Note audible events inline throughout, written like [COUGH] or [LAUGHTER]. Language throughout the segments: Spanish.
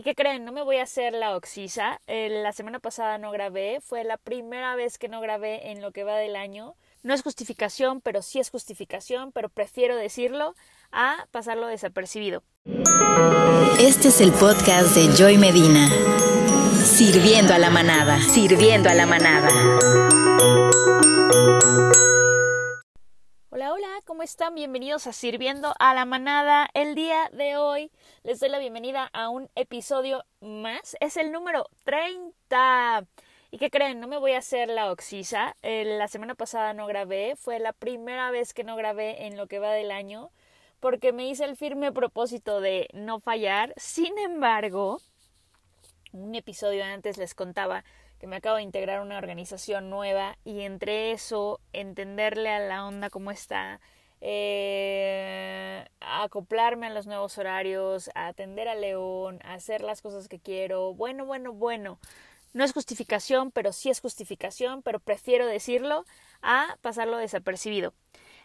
¿Y qué creen? No me voy a hacer la oxisa. la semana pasada no grabé. Fue la primera vez que no grabé en lo que va del año. No es justificación, pero sí es justificación, pero prefiero decirlo a pasarlo desapercibido. Este es el podcast de Joy Medina. Sirviendo a la manada. Sirviendo a la manada. Hola, hola, ¿cómo están? Bienvenidos a Sirviendo a la Manada. El día de hoy les doy la bienvenida a un episodio más. Es el número 30. ¿Y qué creen? No me voy a hacer la oxisa. la semana pasada no grabé. Fue la primera vez que no grabé en lo que va del año. Porque me hice el firme propósito de no fallar. Sin embargo, un episodio antes les contaba que me acabo de integrar a una organización nueva y entre eso entenderle a la onda cómo está, eh, acoplarme a los nuevos horarios, a atender a León, a hacer las cosas que quiero. Bueno, bueno, bueno. No es justificación, pero sí es justificación, pero prefiero decirlo a pasarlo desapercibido.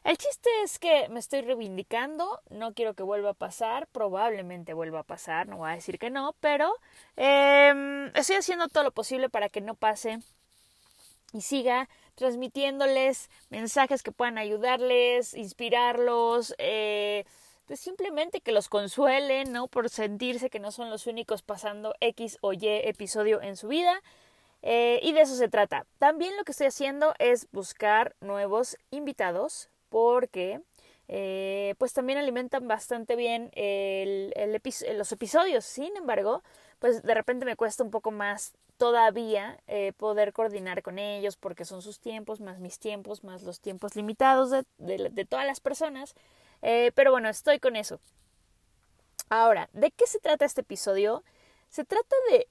El chiste es que me estoy reivindicando, no quiero que vuelva a pasar, probablemente vuelva a pasar, no voy a decir que no, pero em, estoy haciendo todo lo posible para que no pase y siga transmitiéndoles mensajes que puedan ayudarles, inspirarlos, eh, pues simplemente que los consuelen, ¿no? Por sentirse que no son los únicos pasando X o Y episodio en su vida. Eh, y de eso se trata. También lo que estoy haciendo es buscar nuevos invitados porque eh, pues también alimentan bastante bien el, los episodios. Sin embargo, pues de repente me cuesta un poco más todavía eh, poder coordinar con ellos porque son sus tiempos, más mis tiempos, más los tiempos limitados de, todas las personas. Eh, pero bueno, estoy con eso. Ahora, ¿de qué se trata este episodio? Se trata de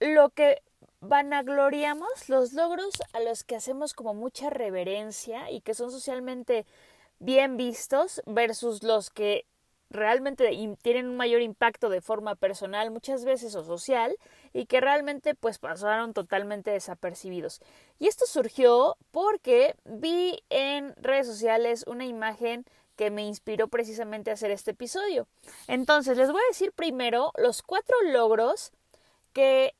lo que vanagloriamos los logros a los que hacemos como mucha reverencia y que son socialmente bien vistos versus los que realmente tienen un mayor impacto de forma personal muchas veces o social y que realmente pues pasaron totalmente desapercibidos. Y esto surgió porque vi en redes sociales una imagen que me inspiró precisamente a hacer este episodio. Entonces les voy a decir primero los cuatro logros que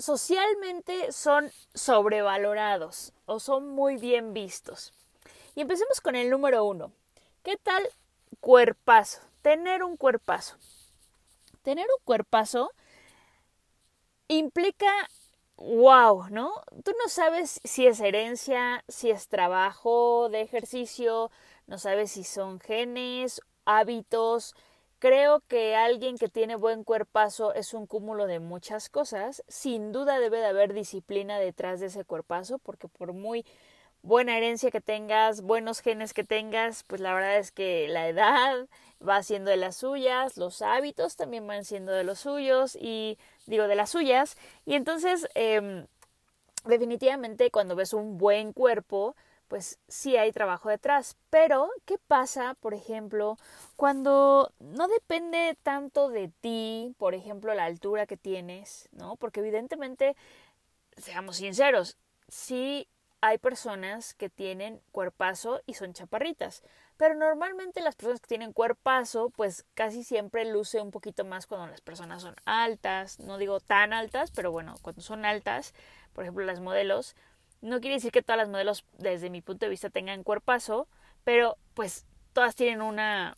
socialmente son sobrevalorados o son muy bien vistos. Y empecemos con el número uno. ¿Qué tal cuerpazo? Tener un cuerpazo. Tener un cuerpazo implica wow, ¿no? Tú no sabes si es herencia, si es trabajo de ejercicio, no sabes si son genes, hábitos, Creo que alguien que tiene buen cuerpazo es un cúmulo de muchas cosas. Sin duda debe de haber disciplina detrás de ese cuerpazo, porque por muy buena herencia que tengas, buenos genes que tengas, pues la verdad es que la edad va siendo de las suyas, los hábitos también van siendo de los suyos y digo de las suyas. Y entonces, eh, definitivamente cuando ves un buen cuerpo, pues sí hay trabajo detrás. Pero, ¿qué pasa, por ejemplo, cuando no depende tanto de ti, por ejemplo, la altura que tienes, ¿no? Porque evidentemente, seamos sinceros, sí hay personas que tienen cuerpazo y son chaparritas. Pero normalmente las personas que tienen cuerpazo, pues casi siempre luce un poquito más cuando las personas son altas. No digo tan altas, pero bueno, cuando son altas, por ejemplo, las modelos, no quiere decir que todas las modelos, desde mi punto de vista, tengan cuerpazo, pero pues todas tienen una,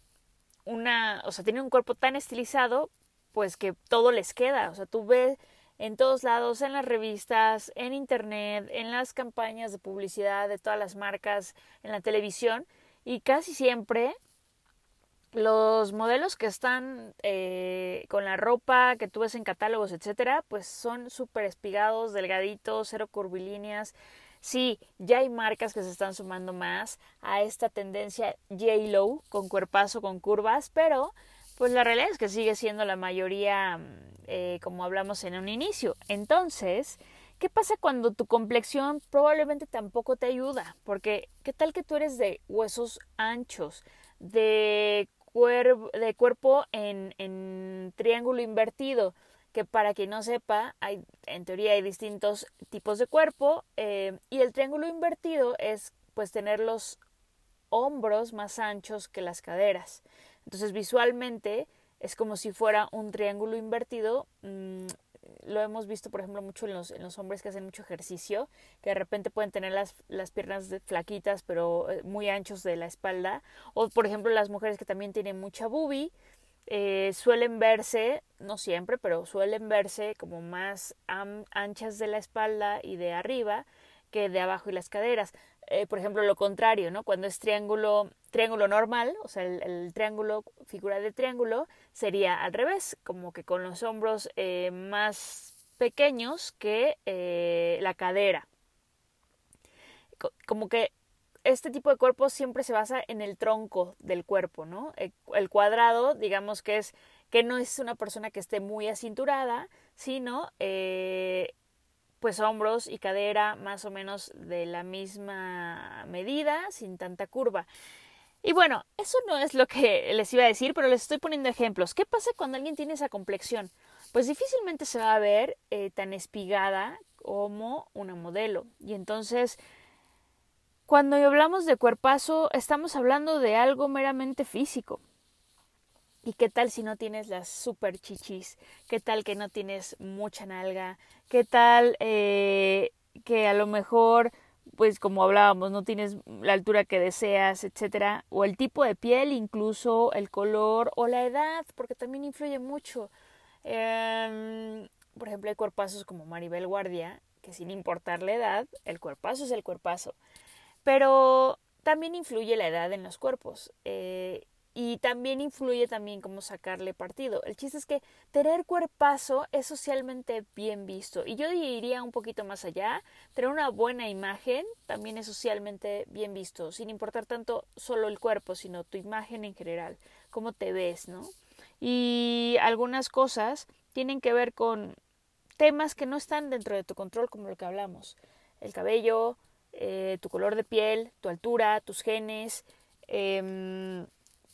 una, o sea, tienen un cuerpo tan estilizado, pues que todo les queda. O sea, tú ves en todos lados, en las revistas, en internet, en las campañas de publicidad de todas las marcas, en la televisión, y casi siempre los modelos que están eh, con la ropa que tú ves en catálogos, etcétera, pues son súper espigados, delgaditos, cero curvilíneas. Sí, ya hay marcas que se están sumando más a esta tendencia J-Low, con cuerpazo, con curvas, pero pues la realidad es que sigue siendo la mayoría mm, eh, como hablamos en un inicio. Entonces, ¿qué pasa cuando tu complexión probablemente tampoco te ayuda? Porque, ¿qué tal que tú eres de huesos anchos? de de cuerpo en, en triángulo invertido, que para quien no sepa, hay, en teoría hay distintos tipos de cuerpo, eh, y el triángulo invertido es pues tener los hombros más anchos que las caderas. Entonces visualmente es como si fuera un triángulo invertido. Mm, lo hemos visto, por ejemplo, mucho en los, en los hombres que hacen mucho ejercicio, que de repente pueden tener las, las piernas flaquitas, pero eh, muy anchos de la espalda. O, por ejemplo, las mujeres que también tienen mucha boobie, eh, suelen verse, no siempre, pero suelen verse como más anchas de la espalda y de arriba que de abajo y las caderas. Eh, por ejemplo, lo contrario, ¿no? Cuando es triángulo, triángulo normal, o sea, el, triángulo, figura de triángulo, sería al revés, como que con los hombros eh, más pequeños que eh, la cadera. Como que este tipo de cuerpo siempre se basa en el tronco del cuerpo, ¿no? El, cuadrado, digamos que es que no es una persona que esté muy acinturada, sino pues hombros y cadera más o menos de la misma medida, sin tanta curva. Y bueno, eso no es lo que les iba a decir, pero les estoy poniendo ejemplos. ¿Qué pasa cuando alguien tiene esa complexión? Pues difícilmente se va a ver eh, tan espigada como una modelo. Y entonces, cuando hablamos de cuerpazo, estamos hablando de algo meramente físico. ¿Y qué tal si no tienes las super chichis? ¿Qué tal que no tienes mucha nalga? ¿Qué tal eh, que a lo mejor, pues como hablábamos, no tienes la altura que deseas, etcétera? O el tipo de piel, incluso el color o la edad, porque también influye mucho. Em, por ejemplo, hay cuerpazos como Maribel Guardia, que sin importar la edad, el cuerpazo es el cuerpazo. Pero también influye la edad en los cuerpos. Eh, y también influye también cómo sacarle partido. El chiste es que tener cuerpazo es socialmente bien visto y yo diría un poquito más allá, tener una buena imagen también es socialmente bien visto, sin importar tanto solo el cuerpo, sino tu imagen en general, cómo te ves, ¿no? Y algunas cosas tienen que ver con temas que no están dentro de tu control, como lo que hablamos, el cabello, eh, tu color de piel, tu altura, tus genes, eh,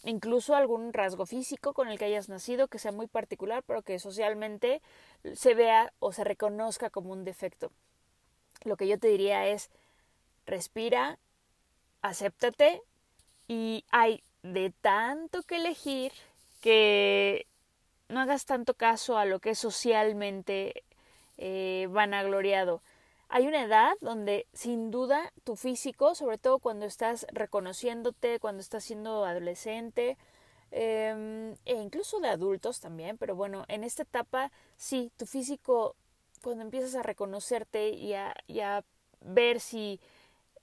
incluso algún rasgo físico con el que hayas nacido que sea muy particular, pero que socialmente se vea o se reconozca como un defecto. Lo que yo te diría es, respira, acéptate y hay de tanto que elegir que no hagas tanto caso a lo que es socialmente eh, vanagloriado hay una edad donde sin duda tu físico, sobre todo cuando estás reconociéndote, cuando estás siendo adolescente, eh, e incluso de adultos también, pero bueno, en esta etapa sí, tu físico, cuando empiezas a reconocerte y a, ver si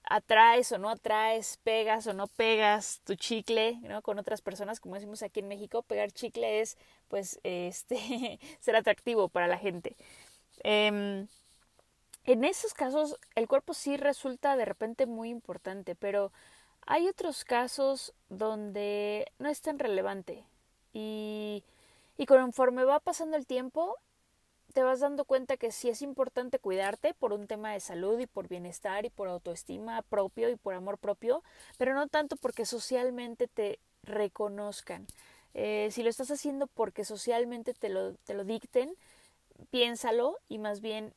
atraes o no atraes, pegas o no pegas tu chicle, ¿no? Con otras personas, como decimos aquí en México, pegar chicle es, pues, este, [LAUGHS] ser atractivo para la gente. Eh, en esos casos el cuerpo sí resulta de repente muy importante, pero hay otros casos donde no es tan relevante y, y conforme va pasando el tiempo te vas dando cuenta que sí es importante cuidarte por un tema de salud y por bienestar y por autoestima propio y por amor propio, pero no tanto porque socialmente te reconozcan. Eh, si lo estás haciendo porque socialmente te lo, te lo dicten, piénsalo y más bien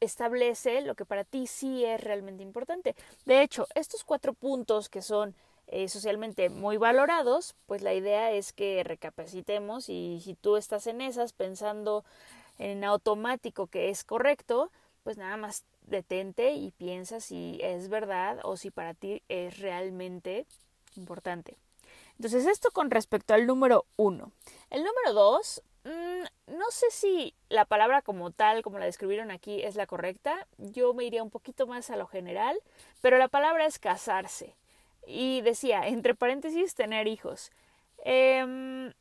establece lo que para ti sí es realmente importante. De hecho, estos cuatro puntos que son eh, socialmente muy valorados, pues la idea es que recapacitemos y si tú estás en esas pensando en automático que es correcto, pues nada más detente y piensa si es verdad o si para ti es realmente importante. Entonces esto con respecto al número uno. El número dos Mm, no sé si la palabra como tal, como la describieron aquí, es la correcta. Yo me iría un poquito más a lo general, pero la palabra es casarse. Y decía, entre paréntesis, tener hijos. Em,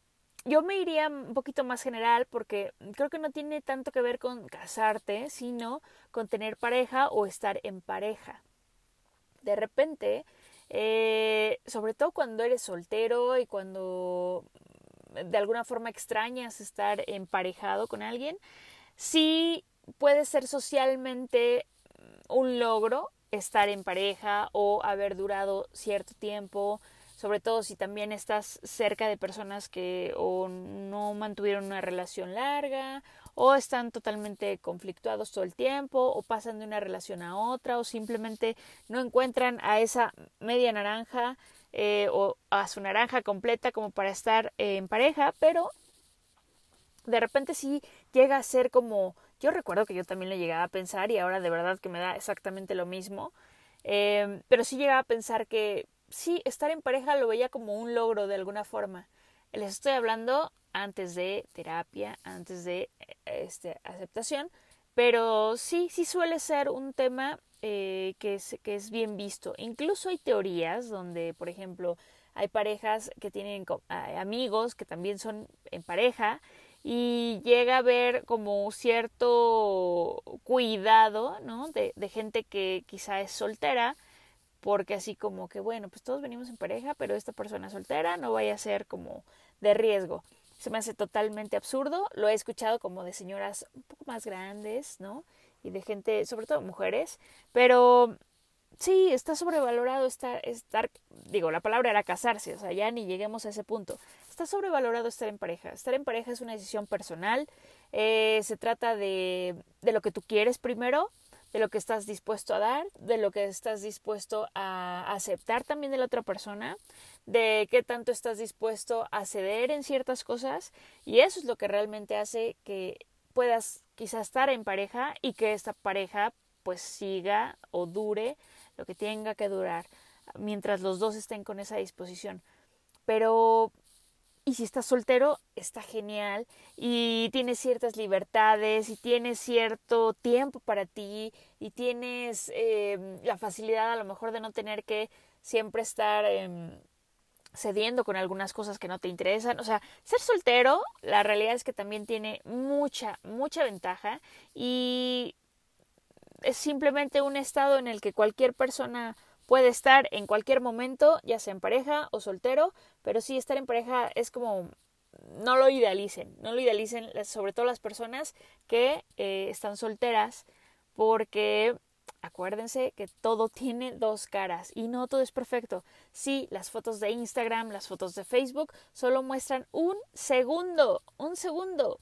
yo me iría un poquito más general porque creo que no tiene tanto que ver con casarte, sino con tener pareja o estar en pareja. De repente, eh, sobre todo cuando eres soltero y cuando de alguna forma extrañas estar emparejado con alguien, sí puede ser socialmente un logro estar en pareja o haber durado cierto tiempo, sobre todo si también estás cerca de personas que o no mantuvieron una relación larga o están totalmente conflictuados todo el tiempo o pasan de una relación a otra o simplemente no encuentran a esa media naranja eh, o a su naranja completa como para estar en pareja, pero de repente sí llega a ser como, yo recuerdo que yo también lo llegaba a pensar y ahora de verdad que me da exactamente lo mismo, eh, pero sí llegaba a pensar que sí, estar en pareja lo veía como un logro de alguna forma. Les estoy hablando antes de terapia, antes de este, aceptación, pero sí, sí suele ser un tema eh, que, es, que es bien visto. Incluso hay teorías donde, por ejemplo, hay parejas que tienen amigos que también son en pareja y llega a haber como cierto cuidado, ¿no? De, de gente que quizá es soltera, porque así como que, bueno, pues todos venimos en pareja, pero esta persona soltera no vaya a ser como de riesgo se me hace totalmente absurdo. Lo he escuchado como de señoras un poco más grandes, ¿no? Y de gente, sobre todo mujeres, pero sí, está sobrevalorado estar, estar, digo, la palabra era casarse, o sea, ya ni lleguemos a ese punto. Está sobrevalorado estar en pareja. Estar en pareja es una decisión personal, eh, se trata de, de lo que tú quieres primero, de lo que estás dispuesto a dar, de lo que estás dispuesto a aceptar también de la otra persona, de qué tanto estás dispuesto a ceder en ciertas cosas y eso es lo que realmente hace que puedas quizás estar en pareja y que esta pareja pues siga o dure lo que tenga que durar mientras los dos estén con esa disposición. Pero y si estás soltero, está genial y tienes ciertas libertades y tienes cierto tiempo para ti y tienes eh, la facilidad a lo mejor de no tener que siempre estar cediendo con algunas cosas que no te interesan. O sea, ser soltero, la realidad es que también tiene mucha, mucha ventaja y es simplemente un estado en el que cualquier persona puede estar en cualquier momento, ya sea en pareja o soltero, pero sí estar en pareja es como no lo idealicen, no lo idealicen sobre todo las personas que eh, están solteras porque acuérdense que todo tiene dos caras y no todo es perfecto. Sí, las fotos de Instagram, las fotos de Facebook solo muestran un segundo, un segundo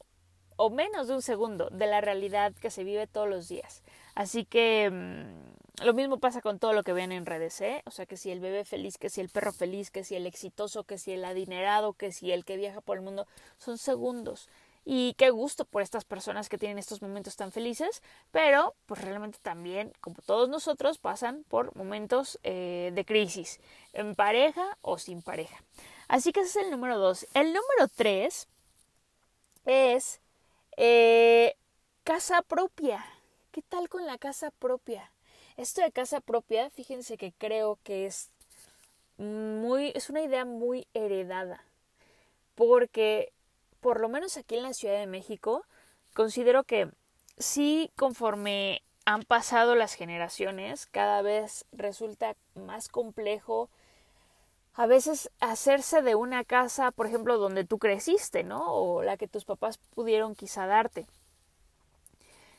o menos de un segundo de la realidad que se vive todos los días. Así que mm, lo mismo pasa con todo lo que ven en redes, ¿eh? O sea, que si el bebé feliz, que si el perro feliz, que si el exitoso, que si el adinerado, que si el que viaja por el mundo, son segundos. Y qué gusto por estas personas que tienen estos momentos tan felices, pero pues realmente también, como todos nosotros, pasan por momentos eh, de crisis, en pareja o sin pareja. Así que ese es el número dos. El número tres es eh, casa propia. ¿Qué tal con la casa propia? Esto de casa propia, fíjense que creo que es muy, es una idea muy heredada. Porque, por lo menos aquí en la Ciudad de México, considero que sí, conforme han pasado las generaciones, cada vez resulta más complejo a veces hacerse de una casa, por ejemplo, donde tú creciste, ¿no? O la que tus papás pudieron quizá darte.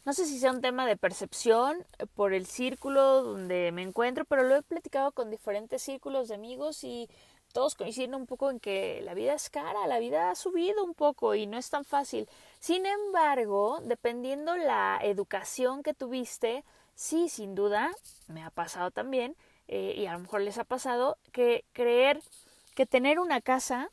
No sé si sea un tema de percepción por el círculo donde me encuentro, pero lo he platicado con diferentes círculos de amigos y todos coinciden un poco en que la vida es cara, la vida ha subido un poco y no es tan fácil. Sin embargo, dependiendo la educación que tuviste, sí, sin duda, me ha pasado también, eh, y a lo mejor les ha pasado, que creer que tener una casa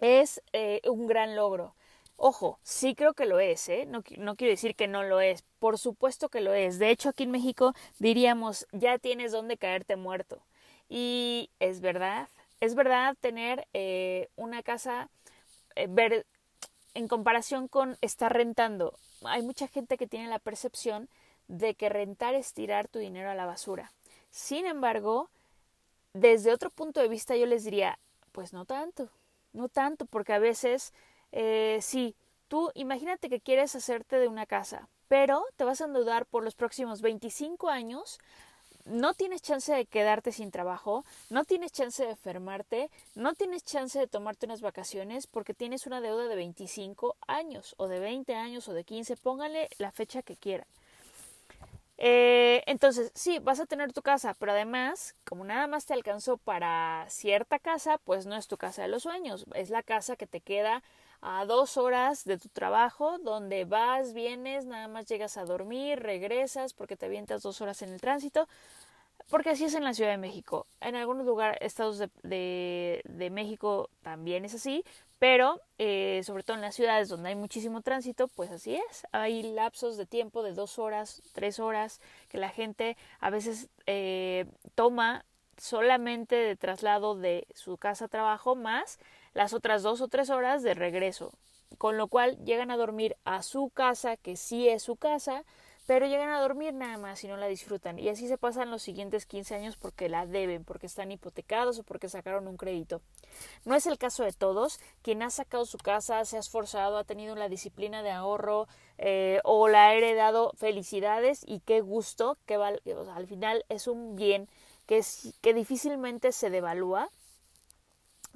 es eh, un gran logro. Ojo, sí creo que lo es, ¿eh? No, no, quiero decir que no lo es, por supuesto que lo es. De hecho, aquí en México diríamos, ya tienes donde caerte muerto. Y es verdad, es verdad tener eh, una casa, eh, ver, en comparación con estar rentando. Hay mucha gente que tiene la percepción de que rentar es tirar tu dinero a la basura. Sin embargo, desde otro punto de vista yo les diría, pues no tanto, no tanto, porque a veces eh, sí, tú imagínate que quieres hacerte de una casa, pero te vas a endeudar por los próximos 25 años, no tienes chance de quedarte sin trabajo, no tienes chance de enfermarte, no tienes chance de tomarte unas vacaciones porque tienes una deuda de 25 años o de 20 años o de 15, póngale la fecha que quieran. Eh, entonces, sí, vas a tener tu casa, pero además, como nada más te alcanzó para cierta casa, pues no es tu casa de los sueños, es la casa que te queda a dos horas de tu trabajo, donde vas, vienes, nada más llegas a dormir, regresas porque te avientas dos horas en el tránsito. porque así es en la Ciudad de México. En algunos lugares, estados de, de, México también es así, pero eh, sobre todo en las ciudades donde hay muchísimo tránsito, pues así es. Hay lapsos de tiempo de dos horas, tres horas, que la gente a veces eh, toma solamente de traslado de su casa a trabajo más las otras dos o tres horas de regreso. Con lo cual llegan a dormir a su casa, que sí es su casa, pero llegan a dormir nada más y no la disfrutan. Y así se pasan los siguientes 15 años porque la deben, porque están hipotecados o porque sacaron un crédito. No es el caso de todos. Quien ha sacado su casa, se ha esforzado, ha tenido la disciplina de ahorro eh, o la ha heredado, felicidades y qué gusto, que al final es un bien que, que difícilmente se devalúa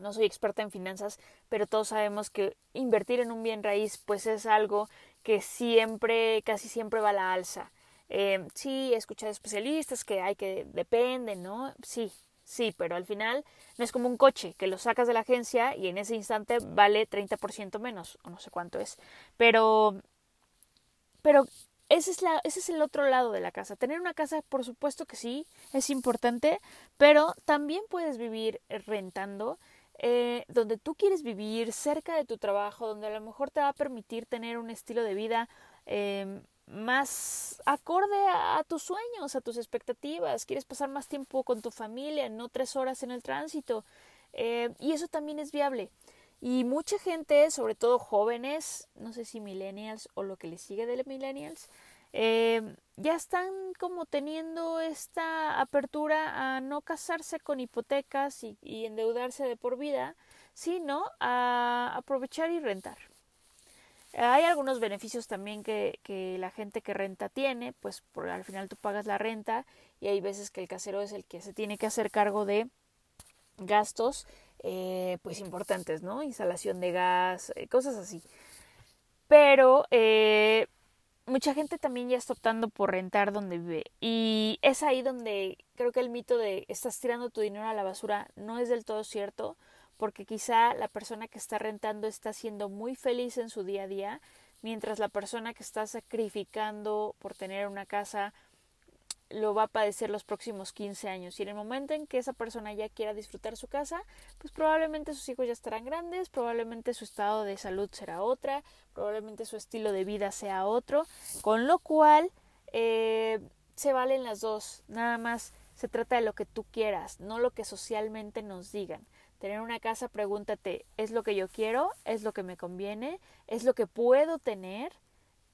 no soy experta en finanzas, pero todos sabemos que invertir en un bien raíz pues es algo que siempre, casi siempre va a la alza. Eh, sí, he escuchado especialistas que hay que, depende, ¿no? Sí, sí, pero al final no es como un coche que lo sacas de la agencia y en ese instante vale 30% menos, o no sé cuánto es. Pero, pero ese es, la, ese es el otro lado de la casa. Tener una casa, por supuesto que sí, es importante, pero también puedes vivir rentando eh, donde tú quieres vivir, cerca de tu trabajo, donde a lo mejor te va a permitir tener un estilo de vida eh, más acorde a, tus sueños, a tus expectativas. Quieres pasar más tiempo con tu familia, no tres horas en el tránsito. Eh, y eso también es viable. Y mucha gente, sobre todo jóvenes, no sé si millennials o lo que le sigue de millennials, eh, ya están como teniendo esta apertura a no casarse con hipotecas y, endeudarse de por vida, sino a aprovechar y rentar. Hay algunos beneficios también que, la gente que renta tiene, pues al final tú pagas la renta y hay veces que el casero es el que se tiene que hacer cargo de gastos eh, pues importantes, ¿no? Instalación de gas, eh, cosas así. Pero eh, mucha gente también ya está optando por rentar donde vive. Y es ahí donde creo que el mito de estás tirando tu dinero a la basura no es del todo cierto, porque quizá la persona que está rentando está siendo muy feliz en su día a día, mientras la persona que está sacrificando por tener una casa lo va a padecer los próximos 15 años. Y en el momento en que esa persona ya quiera disfrutar su casa, pues probablemente sus hijos ya estarán grandes, probablemente su estado de salud será otra, probablemente su estilo de vida sea otro, con lo cual eh, se valen las dos. Nada más se trata de lo que tú quieras, no lo que socialmente nos digan. Tener una casa, pregúntate, ¿es lo que yo quiero? ¿Es lo que me conviene? ¿Es lo que puedo tener?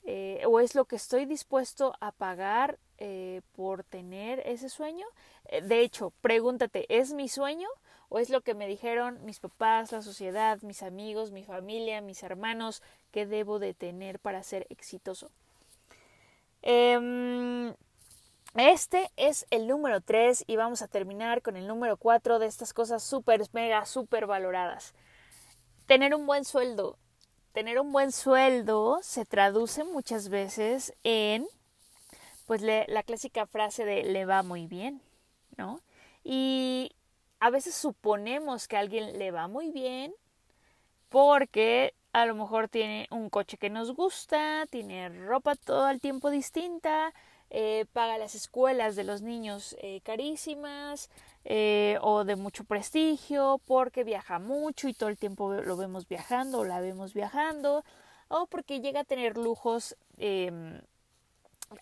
Eh, ¿O es lo que estoy dispuesto a pagar eh, por tener ese sueño. Eh, de hecho, pregúntate, ¿es mi sueño o es lo que me dijeron mis papás, la sociedad, mis amigos, mi familia, mis hermanos que debo de tener para ser exitoso? Em, este es el número 3 y vamos a terminar con el número 4 de estas cosas súper, mega, súper valoradas. Tener un buen sueldo. Tener un buen sueldo se traduce muchas veces en pues la clásica frase de le va muy bien, ¿no? Y a veces suponemos que a alguien le va muy bien porque a lo mejor tiene un coche que nos gusta, tiene ropa todo el tiempo distinta, eh, paga las escuelas de los niños eh, carísimas eh, o de mucho prestigio, porque viaja mucho y todo el tiempo lo vemos viajando o la vemos viajando, o porque llega a tener lujos em,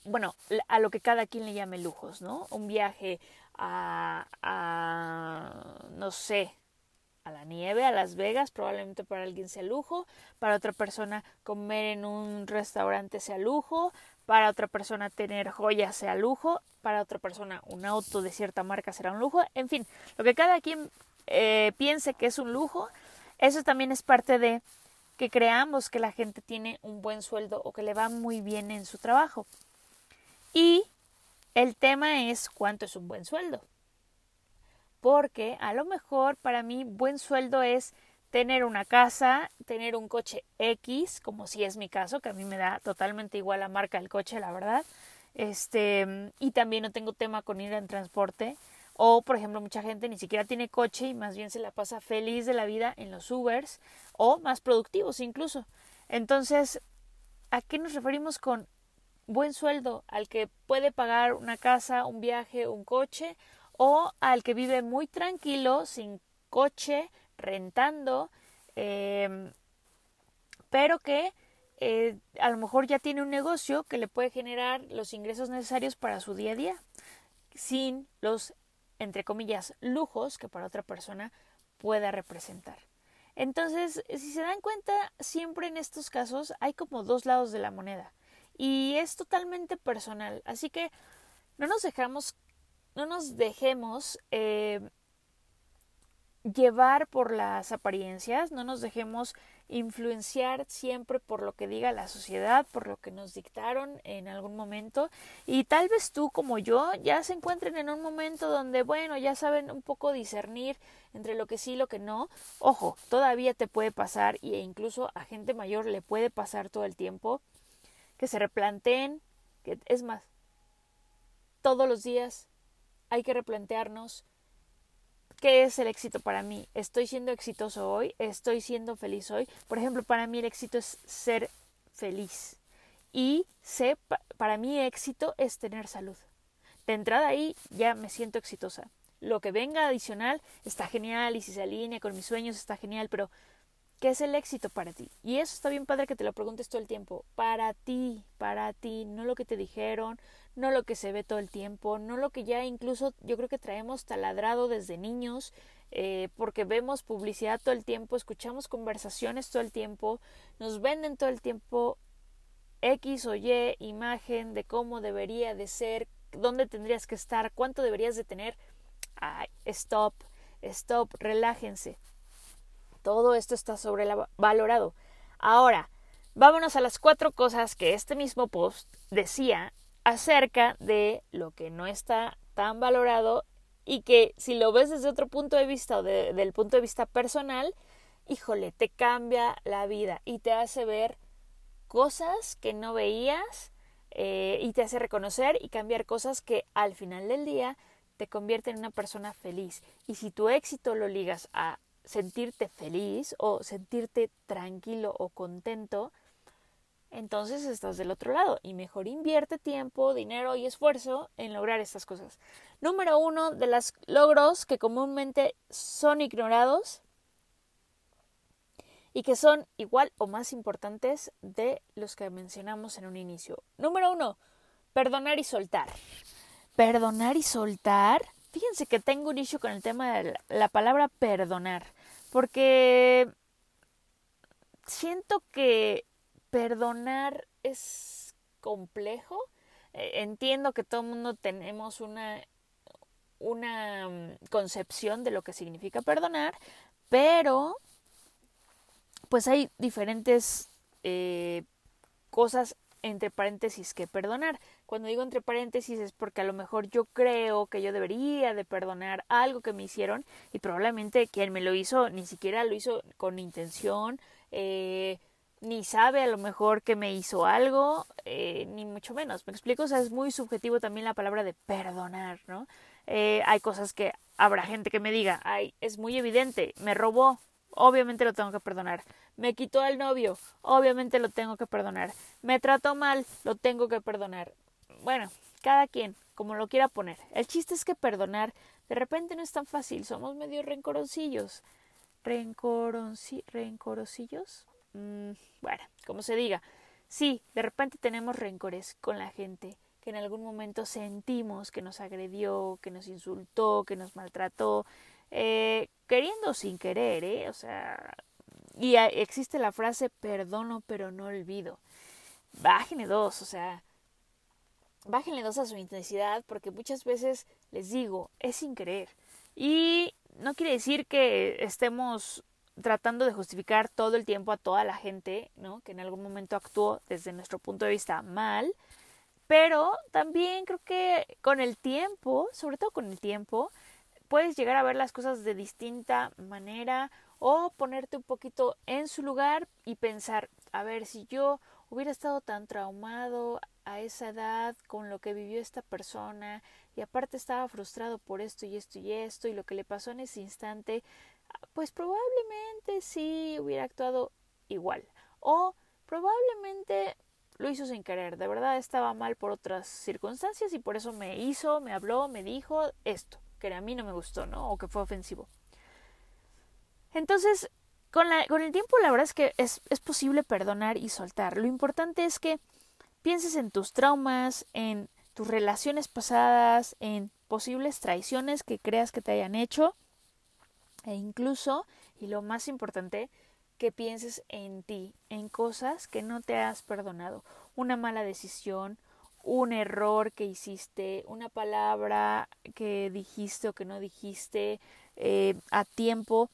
bueno, a lo que cada quien le llame lujos, ¿no? Un viaje a, a, no sé, a la nieve, a Las Vegas, probablemente para alguien sea lujo, para otra persona comer en un restaurante sea lujo, para otra persona tener joyas sea lujo, para otra persona un auto de cierta marca será un lujo, en fin, lo que cada quien eh, piense que es un lujo, eso también es parte de que creamos que la gente tiene un buen sueldo o que le va muy bien en su trabajo. Y el tema es cuánto es un buen sueldo. Porque a lo mejor para mí buen sueldo es tener una casa, tener un coche X, como si es mi caso, que a mí me da totalmente igual la marca del coche, la verdad. Este, y también no tengo tema con ir en transporte. O, por ejemplo, mucha gente ni siquiera tiene coche y más bien se la pasa feliz de la vida en los Ubers o más productivos incluso. Entonces, ¿a qué nos referimos con buen sueldo, al que puede pagar una casa, un viaje, un coche, o al que vive muy tranquilo, sin coche, rentando, em, pero que eh, a lo mejor ya tiene un negocio que le puede generar los ingresos necesarios para su día a día, sin los, entre comillas, lujos que para otra persona pueda representar. Entonces, si se dan cuenta, siempre en estos casos hay como dos lados de la moneda y es totalmente personal. Así que no nos dejamos, no nos dejemos eh, llevar por las apariencias, no nos dejemos influenciar siempre por lo que diga la sociedad, por lo que nos dictaron en algún momento y tal vez tú como yo ya se encuentren en un momento donde bueno, ya saben un poco discernir entre lo que sí y lo que no. Ojo, todavía te puede pasar e incluso a gente mayor le puede pasar todo el tiempo que se replanteen, que es más, todos los días hay que replantearnos ¿Qué es el éxito para mí? ¿Estoy siendo exitoso hoy? ¿Estoy siendo feliz hoy? Por ejemplo, para mí el éxito es ser feliz. Y sé, para mí éxito es tener salud. De entrada ahí ya me siento exitosa. Lo que venga adicional está genial y si se alinea con mis sueños está genial, pero ¿qué es el éxito para ti? Y eso está bien padre que te lo preguntes todo el tiempo. Para ti, para ti, no lo que te dijeron, no lo que se ve todo el tiempo, no lo que ya incluso yo creo que traemos taladrado desde niños, eh, porque vemos publicidad todo el tiempo, escuchamos conversaciones todo el tiempo, nos venden todo el tiempo X o Y imagen de cómo debería de ser, dónde tendrías que estar, cuánto deberías de tener. Ay, stop, stop, relájense. Todo esto está sobrevalorado. Ahora, vámonos a las cuatro cosas que este mismo post decía acerca de lo que no está tan valorado y que si lo ves desde otro punto de vista o del punto de vista personal, híjole, te cambia la vida y te hace ver cosas que no veías eh, y te hace reconocer y cambiar cosas que al final del día te convierten en una persona feliz. Y si tu éxito lo ligas a sentirte feliz o sentirte tranquilo o contento, entonces estás del otro lado y mejor invierte tiempo, dinero y esfuerzo en lograr estas cosas. Número uno de los logros que comúnmente son ignorados y que son igual o más importantes de los que mencionamos en un inicio. Número uno, perdonar y soltar. Perdonar y soltar. Fíjense que tengo un issue con el tema de la palabra perdonar, porque siento que perdonar es complejo. Eh, entiendo que todo el mundo tenemos una, una mm, concepción de lo que significa perdonar, pero pues hay diferentes eh, cosas entre paréntesis que perdonar. Cuando digo entre paréntesis es porque a lo mejor yo creo que yo debería de perdonar algo que me hicieron y probablemente quien me lo hizo ni siquiera lo hizo con intención, eh, ni sabe a lo mejor que me hizo algo, eh, ni mucho menos. ¿Me explico? O sea, es muy subjetivo también la palabra de perdonar, ¿no? Eh, hay cosas que habrá gente que me diga, ay, es muy evidente, me robó, obviamente lo tengo que perdonar. Me quitó al novio, obviamente lo tengo que perdonar. Me trató mal, lo tengo que perdonar. Bueno, cada quien, como lo quiera poner. El chiste es que perdonar de repente no es tan fácil, somos medio rencorosillos. ¿Rencorosillos? Mm, bueno, como se diga, sí, de repente tenemos rencores con la gente que en algún momento sentimos que nos agredió, que nos insultó, que nos maltrató, eh, queriendo sin querer, ¿eh? O sea, y existe la frase perdono pero no olvido. Bájenle dos, o sea, bájenle dos a su intensidad porque muchas veces les digo, es sin querer. Y no quiere decir que estemos tratando de justificar todo el tiempo a toda la gente, ¿no? Que en algún momento actuó desde nuestro punto de vista mal, pero también creo que con el tiempo, sobre todo con el tiempo, puedes llegar a ver las cosas de distinta manera o ponerte un poquito en su lugar y pensar, a ver, si yo hubiera estado tan traumado a esa edad con lo que vivió esta persona y aparte estaba frustrado por esto y esto y esto y lo que le pasó en ese instante, pues probablemente sí hubiera actuado igual. O probablemente lo hizo sin querer, de verdad estaba mal por otras circunstancias y por eso me hizo, me habló, me dijo esto, que a mí no me gustó, ¿no? O que fue ofensivo. Entonces, con, la, con el tiempo la verdad es que es, es posible perdonar y soltar. Lo importante es que pienses en tus traumas, en tus relaciones pasadas, en posibles traiciones que creas que te hayan hecho e incluso, y lo más importante, que pienses en ti, en cosas que no te has perdonado, una mala decisión, un error que hiciste, una palabra que dijiste o que no dijiste eh, a tiempo.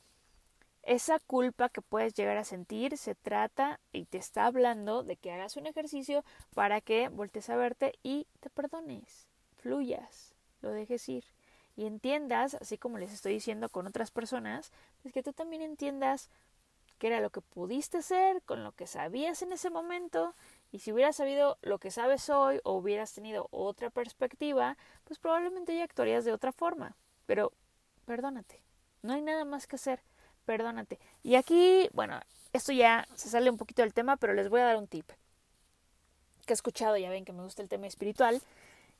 Esa culpa que puedes llegar a sentir se trata y te está hablando de que hagas un ejercicio para que voltees a verte y te perdones, fluyas, lo dejes ir y entiendas, así como les estoy diciendo con otras personas, pues que tú también entiendas qué era lo que pudiste ser con lo que sabías en ese momento y si hubieras sabido lo que sabes hoy o hubieras tenido otra perspectiva, pues probablemente ya actuarías de otra forma. Pero perdónate, no hay nada más que hacer, perdónate. Y aquí, bueno, esto ya se sale un poquito del tema, pero les voy a dar un tip que he escuchado, ya ven que me gusta el tema espiritual,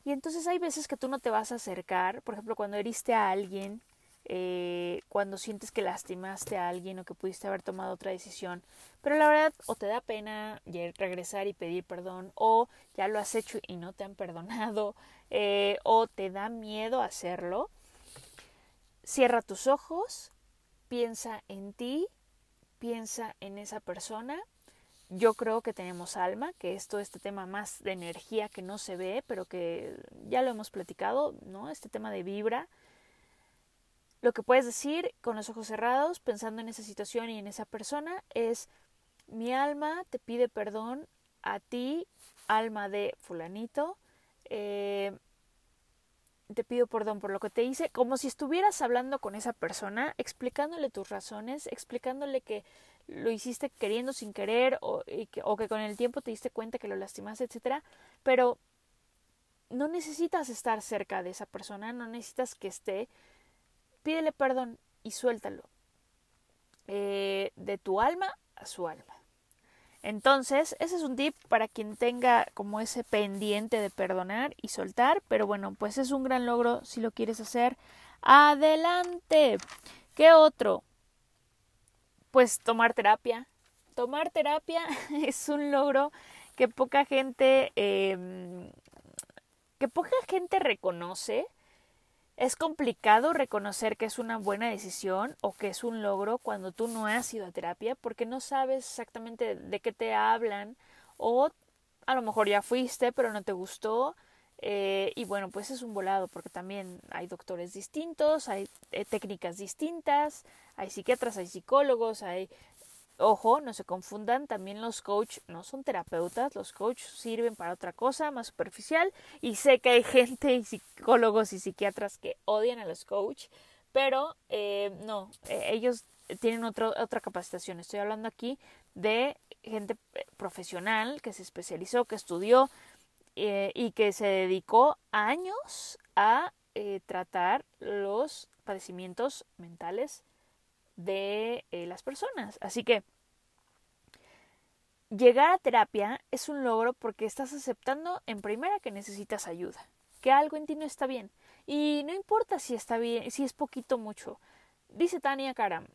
y entonces hay veces que tú no te vas a acercar, por ejemplo, cuando heriste a alguien, eh, cuando sientes que lastimaste a alguien o que pudiste haber tomado otra decisión, pero la verdad o te da pena regresar y pedir perdón, o ya lo has hecho y no te han perdonado, eh, o te da miedo hacerlo, cierra tus ojos, piensa en ti, piensa en esa persona yo creo que tenemos alma, que es todo este tema más de energía que no se ve, pero que ya lo hemos platicado, ¿no? Este tema de vibra. Lo que puedes decir con los ojos cerrados, pensando en esa situación y en esa persona, es mi alma te pide perdón a ti, alma de fulanito. Eh, te pido perdón por lo que te hice, como si estuvieras hablando con esa persona, explicándole tus razones, explicándole que lo hiciste queriendo sin querer o, que, con el tiempo te diste cuenta que lo lastimaste, etcétera, pero no necesitas estar cerca de esa persona, no necesitas que esté, pídele perdón y suéltalo. Eh, de tu alma a su alma. Entonces, ese es un tip para quien tenga como ese pendiente de perdonar y soltar, pero bueno, pues es un gran logro si lo quieres hacer. Adelante. ¿Qué otro? pues tomar terapia. Tomar terapia [LAUGHS] es un logro que poca gente em, que poca gente reconoce. Es complicado reconocer que es una buena decisión o que es un logro cuando tú no has ido a terapia porque no sabes exactamente de qué te hablan o a lo mejor ya fuiste pero no te gustó eh, y bueno, pues es un volado porque también hay doctores distintos, hay eh, técnicas distintas, hay psiquiatras, hay psicólogos, hay... Ojo, no se confundan, también los coach no son terapeutas, los coach sirven para otra cosa más superficial y sé que hay [LAUGHS] gente y psicólogos y psiquiatras que odian a los coach, pero eh, no, ellos tienen otro, otra capacitación. Estoy hablando aquí de gente profesional que se especializó, que estudió, eh, y que se dedicó años a eh, tratar los padecimientos mentales de eh, las personas. Así que llegar a terapia es un logro porque estás aceptando en primera que necesitas ayuda, que algo en ti no está bien. Y no importa si está bien, si es poquito o mucho. Dice Tania Karam,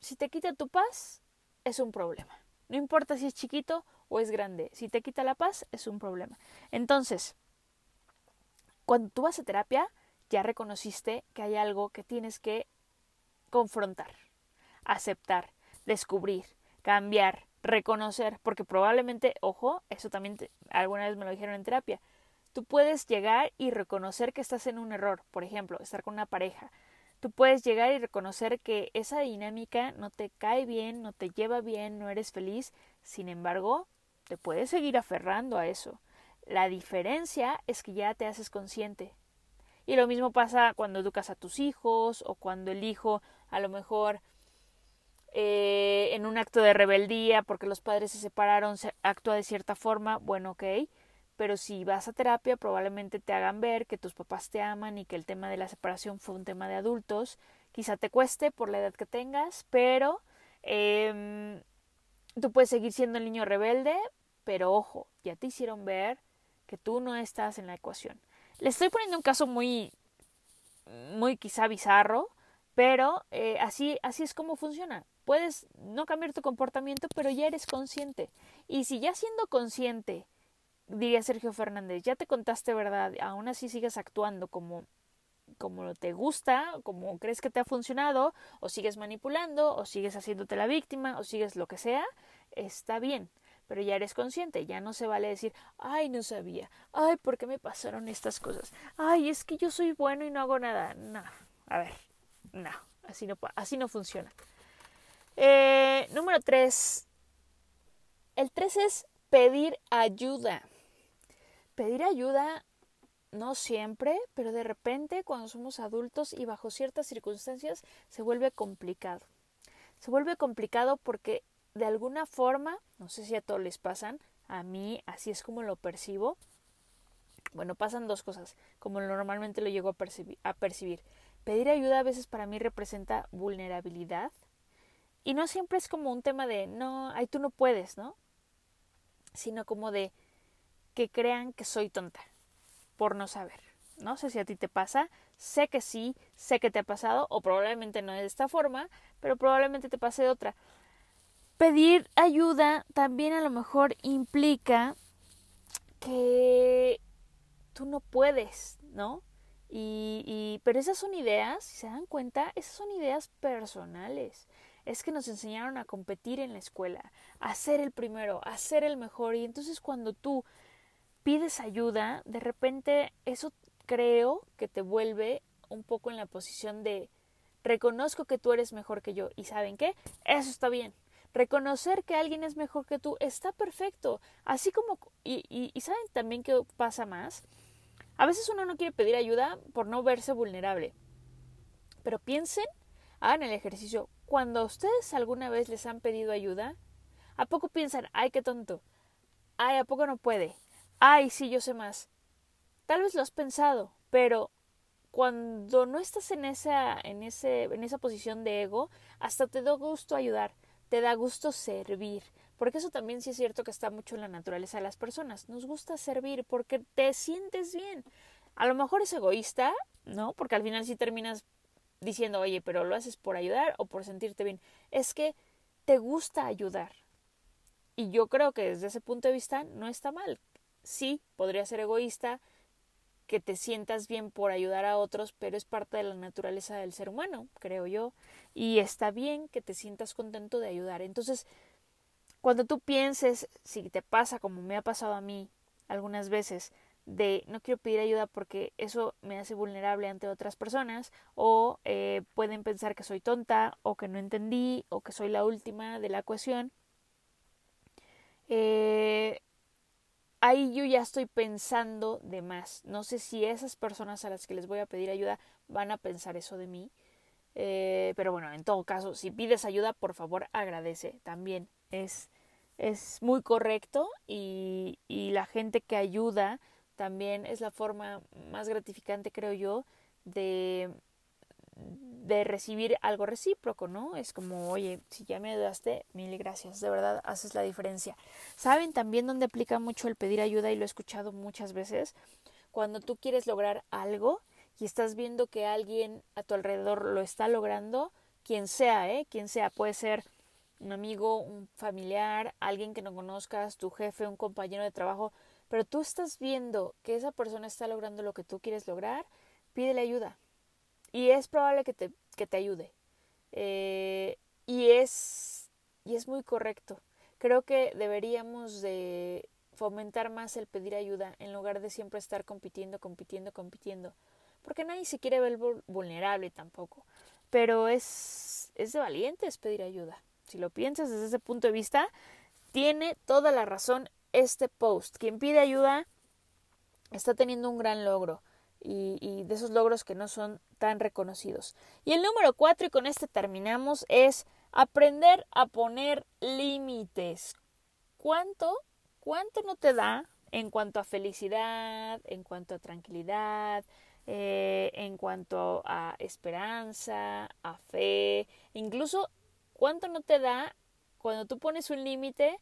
si te quita tu paz, es un problema. No importa si es chiquito o es grande. Si te quita la paz, es un problema. Entonces, cuando tú vas a terapia, ya reconociste que hay algo que tienes que confrontar, aceptar, descubrir, cambiar, reconocer, porque probablemente, ojo, eso también alguna vez me lo dijeron en terapia, tú puedes llegar y reconocer que estás en un error, por ejemplo, estar con una pareja, tú puedes llegar y reconocer que esa dinámica no te cae bien, no te lleva bien, no eres feliz, sin embargo, te puedes seguir aferrando a eso. La diferencia es que ya te haces consciente. Y lo mismo pasa cuando educas a tus hijos o cuando el hijo a lo mejor eh, en un acto de rebeldía porque los padres se separaron se actúa de cierta forma, bueno, ok, pero si vas a terapia probablemente te hagan ver que tus papás te aman y que el tema de la separación fue un tema de adultos. Quizá te cueste por la edad que tengas, pero eh, tú puedes seguir siendo el niño rebelde, pero ojo, ya te hicieron ver que tú no estás en la ecuación. Le estoy poniendo un caso muy, muy quizá bizarro, pero eh, así, así es como funciona. Puedes no cambiar tu comportamiento, pero ya eres consciente. Y si ya siendo consciente, diría Sergio Fernández, ya te contaste verdad, aún así sigues actuando como como te gusta, como crees que te ha funcionado, o sigues manipulando, o sigues haciéndote la víctima, o sigues lo que sea, está bien. Pero ya eres consciente, ya no se vale decir, ay, no sabía, ay, ¿por qué me pasaron estas cosas? Ay, es que yo soy bueno y no hago nada. No, a ver, no, así no, así no funciona. Eh, número tres. El tres es pedir ayuda. Pedir ayuda no siempre, pero de repente cuando somos adultos y bajo ciertas circunstancias se vuelve complicado. Se vuelve complicado porque de alguna forma, no sé si a todos les pasan, a mí así es como lo percibo. Bueno, pasan dos cosas, como normalmente lo llego a percibir. Pedir ayuda a veces para mí representa vulnerabilidad y no siempre es como un tema de no, ay tú no puedes, ¿no? Sino como de que crean que soy tonta por no saber. No sé si a ti te pasa, sé que sí, sé que te ha pasado, o probablemente no de esta forma, pero probablemente te pase de otra. Pedir ayuda también a lo mejor implica que tú no puedes, ¿no? Y, y, pero esas son ideas, si se dan cuenta, esas son ideas personales. Es que nos enseñaron a competir en la escuela, a ser el primero, a ser el mejor. Y entonces cuando tú pides ayuda, de repente eso creo que te vuelve un poco en la posición de reconozco que tú eres mejor que yo y saben qué, eso está bien. Reconocer que alguien es mejor que tú está perfecto. Así como, y, y, saben también qué pasa más. A veces uno no quiere pedir ayuda por no verse vulnerable. Pero piensen, hagan el ejercicio. Cuando ustedes alguna vez les han pedido ayuda, ¿a poco piensan, ay, qué tonto? Ay, ¿a poco no puede? ay, sí, yo sé más. Tal vez lo has pensado, pero cuando no estás en esa, en ese, en esa posición de ego, hasta te da gusto ayudar, te da gusto servir. Porque eso también sí es cierto que está mucho en la naturaleza de las personas. Nos gusta servir porque te sientes bien. A lo mejor es egoísta, ¿no? Porque al final sí terminas diciendo, oye, pero lo haces por ayudar o por sentirte bien. Es que te gusta ayudar. Y yo creo que desde ese punto de vista no está mal sí, podría ser egoísta, que te sientas bien por ayudar a otros, pero es parte de la naturaleza del ser humano, creo yo, y está bien que te sientas contento de ayudar. Entonces, cuando tú pienses, si te pasa como me ha pasado a mí algunas veces, de no quiero pedir ayuda porque eso me hace vulnerable ante otras personas, o eh, pueden pensar que soy tonta, o que no entendí, o que soy la última de la ecuación, eh, ahí yo ya estoy pensando de más. No sé si esas personas a las que les voy a pedir ayuda van a pensar eso de mí. Eh, pero bueno, en todo caso, si pides ayuda, por favor agradece. También es, es muy correcto y, y la gente que ayuda también es la forma más gratificante, creo yo, de, de recibir algo recíproco, ¿no? Es como, oye, si ya me ayudaste, mil gracias, de verdad haces la diferencia. ¿Saben también dónde aplica mucho el pedir ayuda y lo he escuchado muchas veces? Cuando tú quieres lograr algo y estás viendo que alguien a tu alrededor lo está logrando, quien sea, ¿eh? Quien sea, puede ser un amigo, un familiar, alguien que no conozcas, tu jefe, un compañero de trabajo, pero tú estás viendo que esa persona está logrando lo que tú quieres lograr, pídele ayuda y es probable que te, que te ayude. Eh, y, es, y es muy correcto. Creo que deberíamos de fomentar más el pedir ayuda en lugar de siempre estar compitiendo, compitiendo, compitiendo. Porque nadie se quiere ver vulnerable tampoco. Pero es, es de valientes pedir ayuda. Si lo piensas desde ese punto de vista, tiene toda la razón este post. Quien pide ayuda está teniendo un gran logro y, de esos logros que no son tan reconocidos. Y el número cuatro, y con este terminamos, es aprender a poner límites. ¿Cuánto, cuánto no te da en cuanto a felicidad, en cuanto a tranquilidad, eh, en cuanto a esperanza, a fe, incluso cuánto no te da cuando tú pones un límite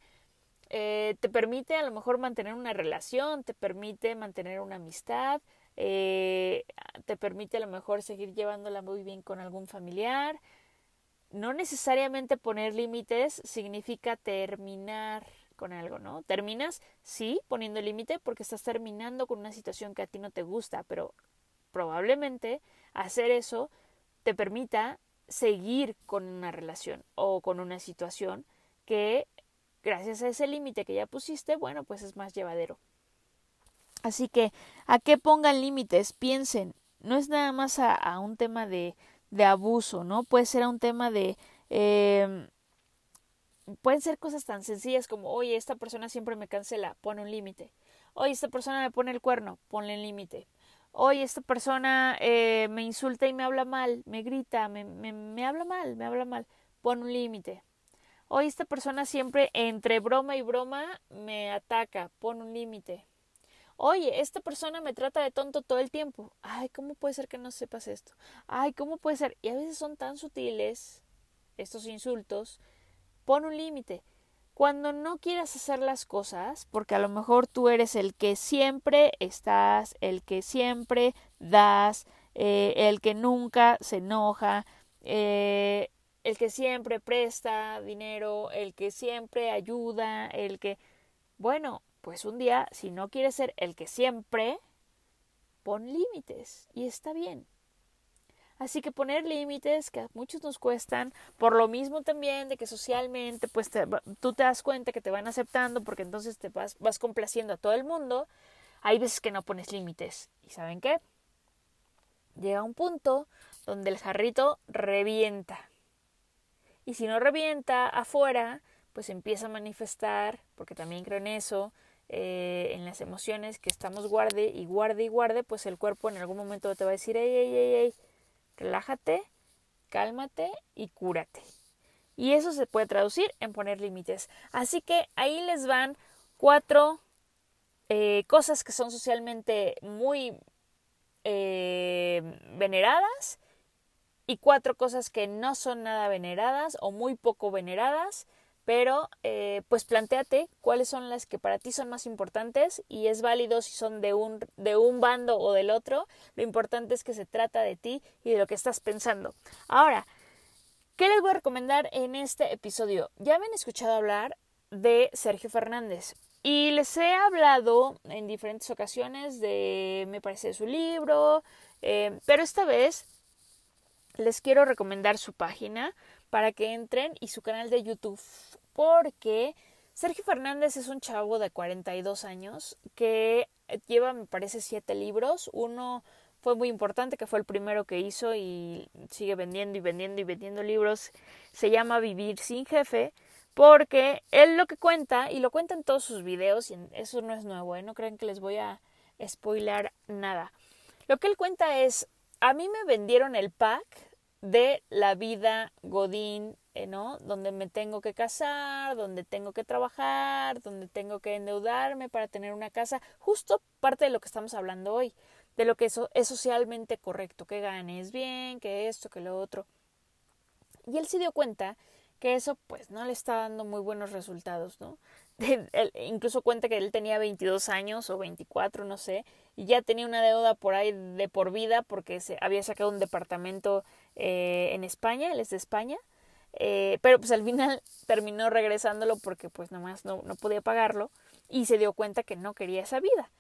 eh, te permite a lo mejor mantener una relación, te permite mantener una amistad, eh, te permite a lo mejor seguir llevándola muy bien con algún familiar. No necesariamente poner límites significa terminar con algo, ¿no? Terminas, sí, poniendo límite porque estás terminando con una situación que a ti no te gusta, pero probablemente hacer eso te permita seguir con una relación o con una situación que gracias a ese límite que ya pusiste, bueno, pues es más llevadero. Así que, ¿a qué pongan límites? Piensen, no es nada más a, un tema de, de, abuso, ¿no? Puede ser a un tema de... Eh, pueden ser cosas tan sencillas como, oye, esta persona siempre me cancela, pone un límite. Oye, esta persona me pone el cuerno, ponle el límite. Oye, esta persona eh, me insulta y me habla mal, me grita, me, me, me habla mal, me habla mal, pon un límite. Oye, esta persona siempre entre broma y broma me ataca, pon un límite. Oye, esta persona me trata de tonto todo el tiempo. Ay, ¿cómo puede ser que no sepas esto? Ay, ¿cómo puede ser? Y a veces son tan sutiles estos insultos pon un límite. Cuando no quieras hacer las cosas, porque a lo mejor tú eres el que siempre estás, el que siempre das, eh, el que nunca se enoja, eh, el que siempre presta dinero, el que siempre ayuda, el que... Bueno, pues un día, si no quieres ser el que siempre, pon límites y está bien. Así que poner límites que a muchos nos cuestan, por lo mismo también de que socialmente, pues tú te das cuenta que te van aceptando porque entonces te vas, vas complaciendo a todo el mundo, hay veces que no pones límites. ¿Y saben qué? Llega un punto donde el jarrito revienta. Y si no revienta afuera, pues empieza a manifestar, porque también creo en eso, eh, en las emociones que estamos guarde y guarde y guarde, pues el cuerpo en algún momento te va a decir, ey, ey, ey, ey, relájate, cálmate y cúrate. Y eso se puede traducir en poner límites. Así que ahí les van cuatro eh, cosas que son socialmente muy eh, veneradas y cuatro cosas que no son nada veneradas o muy poco veneradas pero eh, pues planteate cuáles son las que para ti son más importantes y es válido si son de un, de un bando o del otro, lo importante es que se trata de ti y de lo que estás pensando. Ahora, ¿qué les voy a recomendar en este episodio? Ya me han escuchado hablar de Sergio Fernández y les he hablado en diferentes ocasiones de, me parece, su libro, eh, pero esta vez les quiero recomendar su página para que entren y su canal de YouTube porque Sergio Fernández es un chavo de 42 años que lleva, me parece, siete libros. Uno fue muy importante, que fue el primero que hizo y sigue vendiendo y vendiendo y vendiendo libros. Se llama Vivir sin jefe, porque él lo que cuenta, y lo cuenta en todos sus videos, y eso no es nuevo, ¿eh? no creen que les voy a spoilar nada. Lo que él cuenta es, a mí me vendieron el pack de la vida Godín eh, ¿no? Donde me tengo que casar, donde tengo que trabajar, donde tengo que endeudarme para tener una casa, justo parte de lo que estamos hablando hoy, de lo que eso es socialmente correcto, que ganes bien, que esto, que lo otro. Y él se dio cuenta que eso pues no le está dando muy buenos resultados, ¿no? Incluso cuenta que él tenía 22 años o 24, no sé, y ya tenía una deuda por ahí de por vida porque se había sacado un departamento eh, en España, él es de España, eh, pero pues al final [LAUGHS] terminó regresándolo porque pues nomás no, no podía pagarlo y se dio cuenta que no quería esa vida.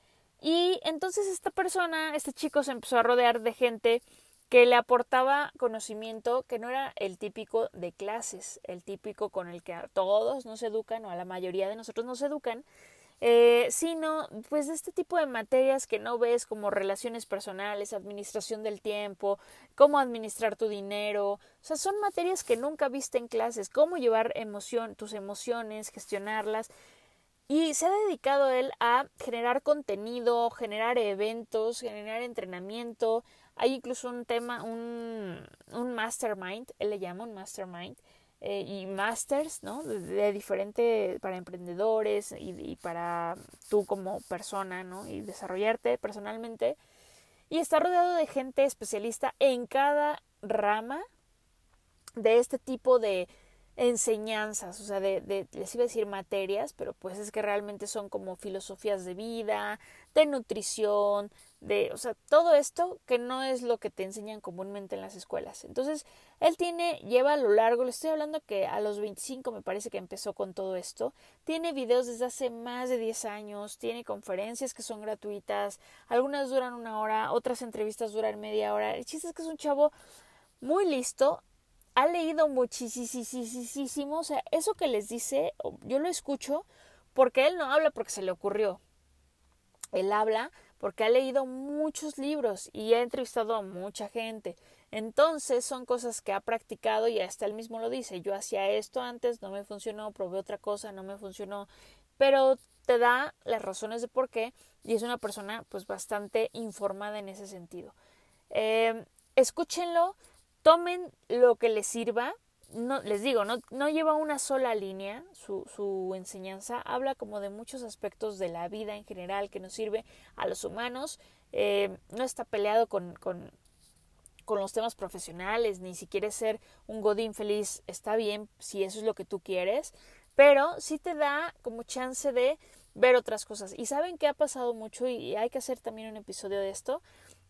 Y entonces esta persona, este chico se empezó a rodear de gente que le aportaba conocimiento que no era el típico de clases, el típico con el que a todos nos educan o a la mayoría de nosotros nos educan, eh, sino pues de este tipo de materias que no ves como relaciones personales, administración del tiempo, cómo administrar tu dinero, o sea, son materias que nunca viste en clases, cómo llevar emoción, tus emociones, gestionarlas. Y se ha dedicado él a generar contenido, generar eventos, generar entrenamiento. Hay incluso un tema, un, un mastermind, él le llama un mastermind, eh, y masters, ¿no? De, diferente para emprendedores y, y, para tú como persona, ¿no? Y desarrollarte personalmente. Y está rodeado de gente especialista en cada rama de este tipo de, enseñanzas, o sea, de, de, les iba a decir materias, pero pues es que realmente son como filosofías de vida, de nutrición, de, o sea, todo esto que no es lo que te enseñan comúnmente en las escuelas. Entonces, él tiene, lleva a lo largo, le estoy hablando que a los 25 me parece que empezó con todo esto, tiene videos desde hace más de 10 años, tiene conferencias que son gratuitas, algunas duran una hora, otras entrevistas duran media hora. El chiste es que es un chavo muy listo, ha leído muchísimo, o sea, eso que les dice, yo lo escucho porque él no habla porque se le ocurrió. Él habla porque ha leído muchos libros y ha entrevistado a mucha gente. Entonces son cosas que ha practicado y hasta él mismo lo dice. Yo hacía esto antes, no me funcionó, probé otra cosa, no me funcionó. Pero te da las razones de por qué y es una persona pues bastante informada en ese sentido. Eh, escúchenlo, tomen lo que les sirva. No, les digo, no, no lleva una sola línea su, su, enseñanza, habla como de muchos aspectos de la vida en general que nos sirve a los humanos, eh, no está peleado con, con, con los temas profesionales, ni si quieres ser un godín feliz, está bien si eso es lo que tú quieres, pero sí te da como chance de ver otras cosas. Y saben que ha pasado mucho y hay que hacer también un episodio de esto.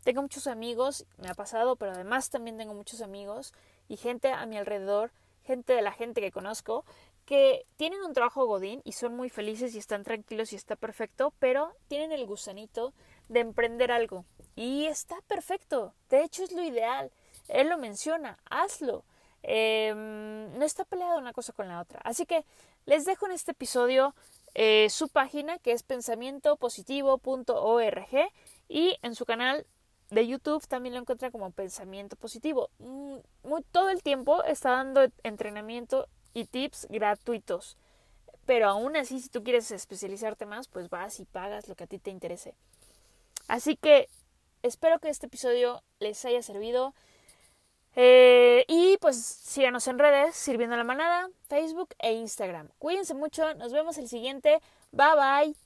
Tengo muchos amigos, me ha pasado, pero además también tengo muchos amigos y gente a mi alrededor, gente de la gente que conozco, que tienen un trabajo godín y son muy felices y están tranquilos y está perfecto, pero tienen el gusanito de emprender algo. Y está perfecto. De hecho es lo ideal. Él lo menciona, hazlo. Eh, no está peleada una cosa con la otra. Así que les dejo en este episodio eh, su página que es pensamientopositivo.org y en su canal de YouTube también lo encuentra como pensamiento positivo. Mm, muy, todo el tiempo está dando entrenamiento y tips gratuitos. Pero aún así, si tú quieres especializarte más, pues vas y pagas lo que a ti te interese. Así que espero que este episodio les haya servido. Eh, y pues síganos en redes, Sirviendo la Manada, Facebook e Instagram. Cuídense mucho, nos vemos el siguiente. Bye bye.